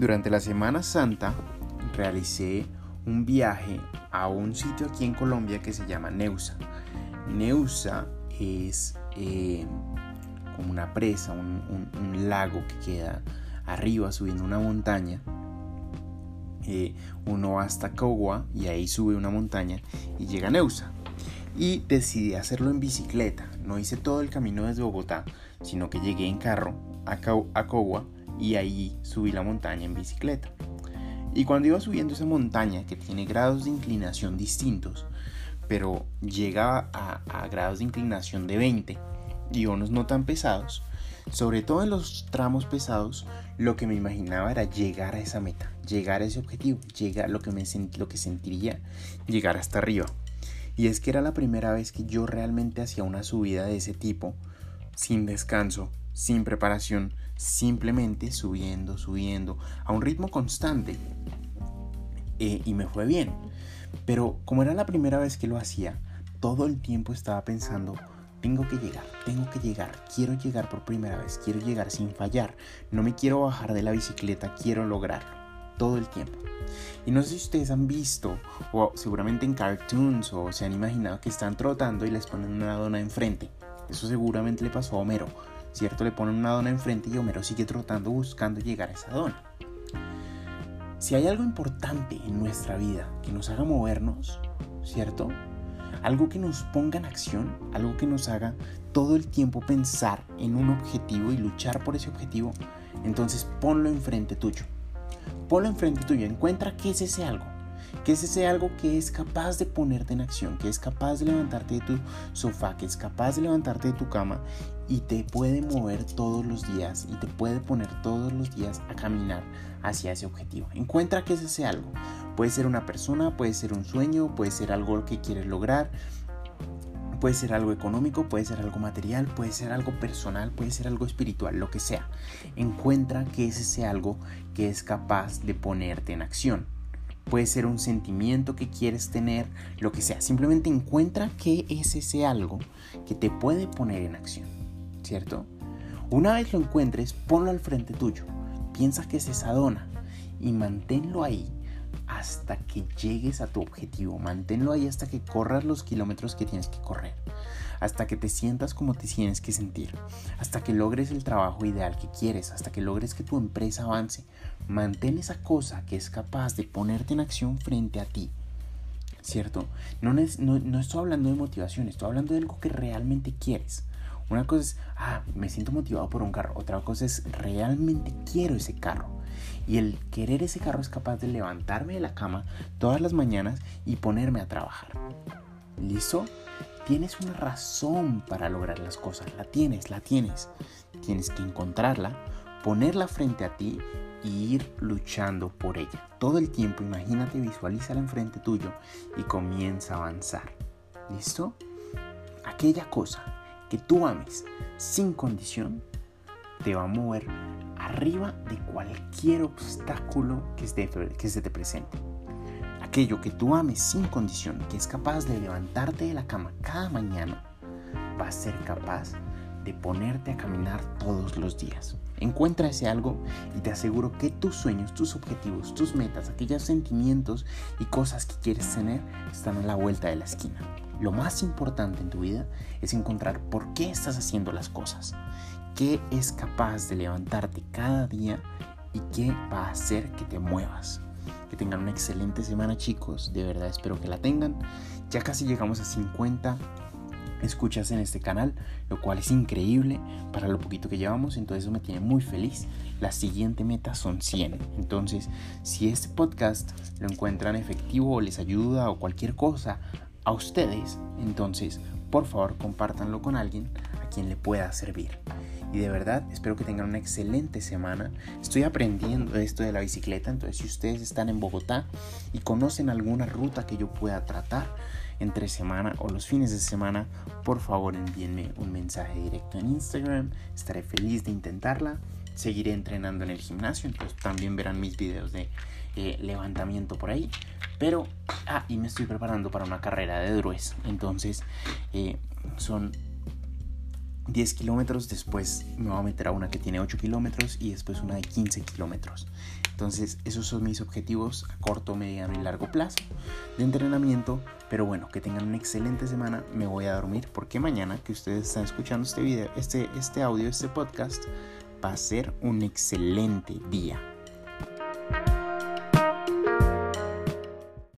Durante la Semana Santa realicé un viaje a un sitio aquí en Colombia que se llama Neusa. Neusa es eh, como una presa, un, lago que queda arriba subiendo una montaña. Eh, uno va hasta Cogua y ahí sube una montaña y llega a Neusa. Y decidí hacerlo en bicicleta. No hice todo el camino desde Bogotá, sino que llegué en carro a, a Cogua y ahí subí la montaña en bicicleta. Y cuando iba subiendo esa montaña que tiene grados de inclinación distintos, pero llega a, grados de inclinación de 20 y unos no tan pesados, sobre todo en los tramos pesados, lo que me imaginaba era llegar a esa meta, llegar a ese objetivo, llegar lo que me lo que sentiría llegar hasta arriba. Y es que era la primera vez que yo realmente hacía una subida de ese tipo, sin descanso, sin preparación, simplemente subiendo, subiendo, a un ritmo constante. Eh, y me fue bien. Pero como era la primera vez que lo hacía, todo el tiempo estaba pensando, tengo que llegar, tengo que llegar, quiero llegar por primera vez, quiero llegar sin fallar, no me quiero bajar de la bicicleta, quiero lograrlo, todo el tiempo. Y no sé si ustedes han visto, o seguramente en cartoons, o se han imaginado que están trotando y les ponen una dona enfrente. Eso seguramente le pasó a Homero, ¿cierto? Le ponen una dona enfrente y Homero sigue trotando buscando llegar a esa dona. Si hay algo importante en nuestra vida que nos haga movernos, ¿cierto? Algo que nos ponga en acción, algo que nos haga todo el tiempo pensar en un objetivo y luchar por ese objetivo, entonces ponlo enfrente tuyo. Ponlo enfrente tuyo, encuentra qué es ese algo. ¿Qué es ese algo que es capaz de ponerte en acción, que es capaz de levantarte de tu sofá, que es capaz de levantarte de tu cama y te puede mover todos los días y te puede poner todos los días a caminar hacia ese objetivo. Encuentra qué es ese algo. Puede ser una persona, puede ser un sueño, puede ser algo que quieres lograr, puede ser algo económico, puede ser algo material, puede ser algo personal, puede ser algo espiritual, lo que sea. Encuentra qué es ese algo que es capaz de ponerte en acción. Puede ser un sentimiento que quieres tener, lo que sea. Simplemente encuentra qué es ese algo que te puede poner en acción. ¿cierto? Una vez lo encuentres, ponlo al frente tuyo. Piensa que es esa dona y manténlo ahí hasta que llegues a tu objetivo. Manténlo ahí hasta que corras los kilómetros que tienes que correr. Hasta que te sientas como te tienes que sentir. Hasta que logres el trabajo ideal que quieres. Hasta que logres que tu empresa avance. Mantén esa cosa que es capaz de ponerte en acción frente a ti. ¿Cierto? No, no, no estoy hablando de motivación, estoy hablando de algo que realmente quieres. Una cosa es, ah, me siento motivado por un carro. Otra cosa es, realmente quiero ese carro. Y el querer ese carro es capaz de levantarme de la cama todas las mañanas y ponerme a trabajar. ¿Listo? Tienes una razón para lograr las cosas. La tienes, la tienes. Tienes que encontrarla, ponerla frente a ti y ir luchando por ella. Todo el tiempo, imagínate, visualízala enfrente tuyo y comienza a avanzar. ¿Listo? Aquella cosa que tú ames sin condición te va a mover arriba de cualquier obstáculo que, que se te presente. Aquello que tú ames sin condición, que es capaz de levantarte de la cama cada mañana, va a ser capaz de ponerte a caminar todos los días. Encuentra ese algo y te aseguro que tus sueños, tus objetivos, tus metas, aquellos sentimientos y cosas que quieres tener están a la vuelta de la esquina. Lo más importante en tu vida es encontrar por qué estás haciendo las cosas, qué es capaz de levantarte cada día y qué va a hacer que te muevas. Que tengan una excelente semana chicos, de verdad espero que la tengan. Ya casi llegamos a 50 escuchas en este canal, lo cual es increíble para lo poquito que llevamos, entonces eso me tiene muy feliz. La siguiente meta son 100. Entonces, si este podcast lo encuentran efectivo o les ayuda o cualquier cosa a ustedes, entonces por favor compártanlo con alguien a quien le pueda servir. Y de verdad espero que tengan una excelente semana. Estoy aprendiendo esto de la bicicleta, entonces si ustedes están en Bogotá y conocen alguna ruta que yo pueda tratar entre semana o los fines de semana, por favor envíenme un mensaje directo en Instagram. Estaré feliz de intentarla. Seguiré entrenando en el gimnasio, entonces también verán mis videos de eh, levantamiento por ahí. Pero, ah, y me estoy preparando para una carrera de Drues. Entonces, eh, son 10 kilómetros, después me voy a meter a una que tiene 8 kilómetros y después una de 15 kilómetros. Entonces esos son mis objetivos a corto, mediano y largo plazo de entrenamiento. Pero bueno, que tengan una excelente semana. Me voy a dormir porque mañana que ustedes están escuchando este video, este, este audio, este podcast, va a ser un excelente día.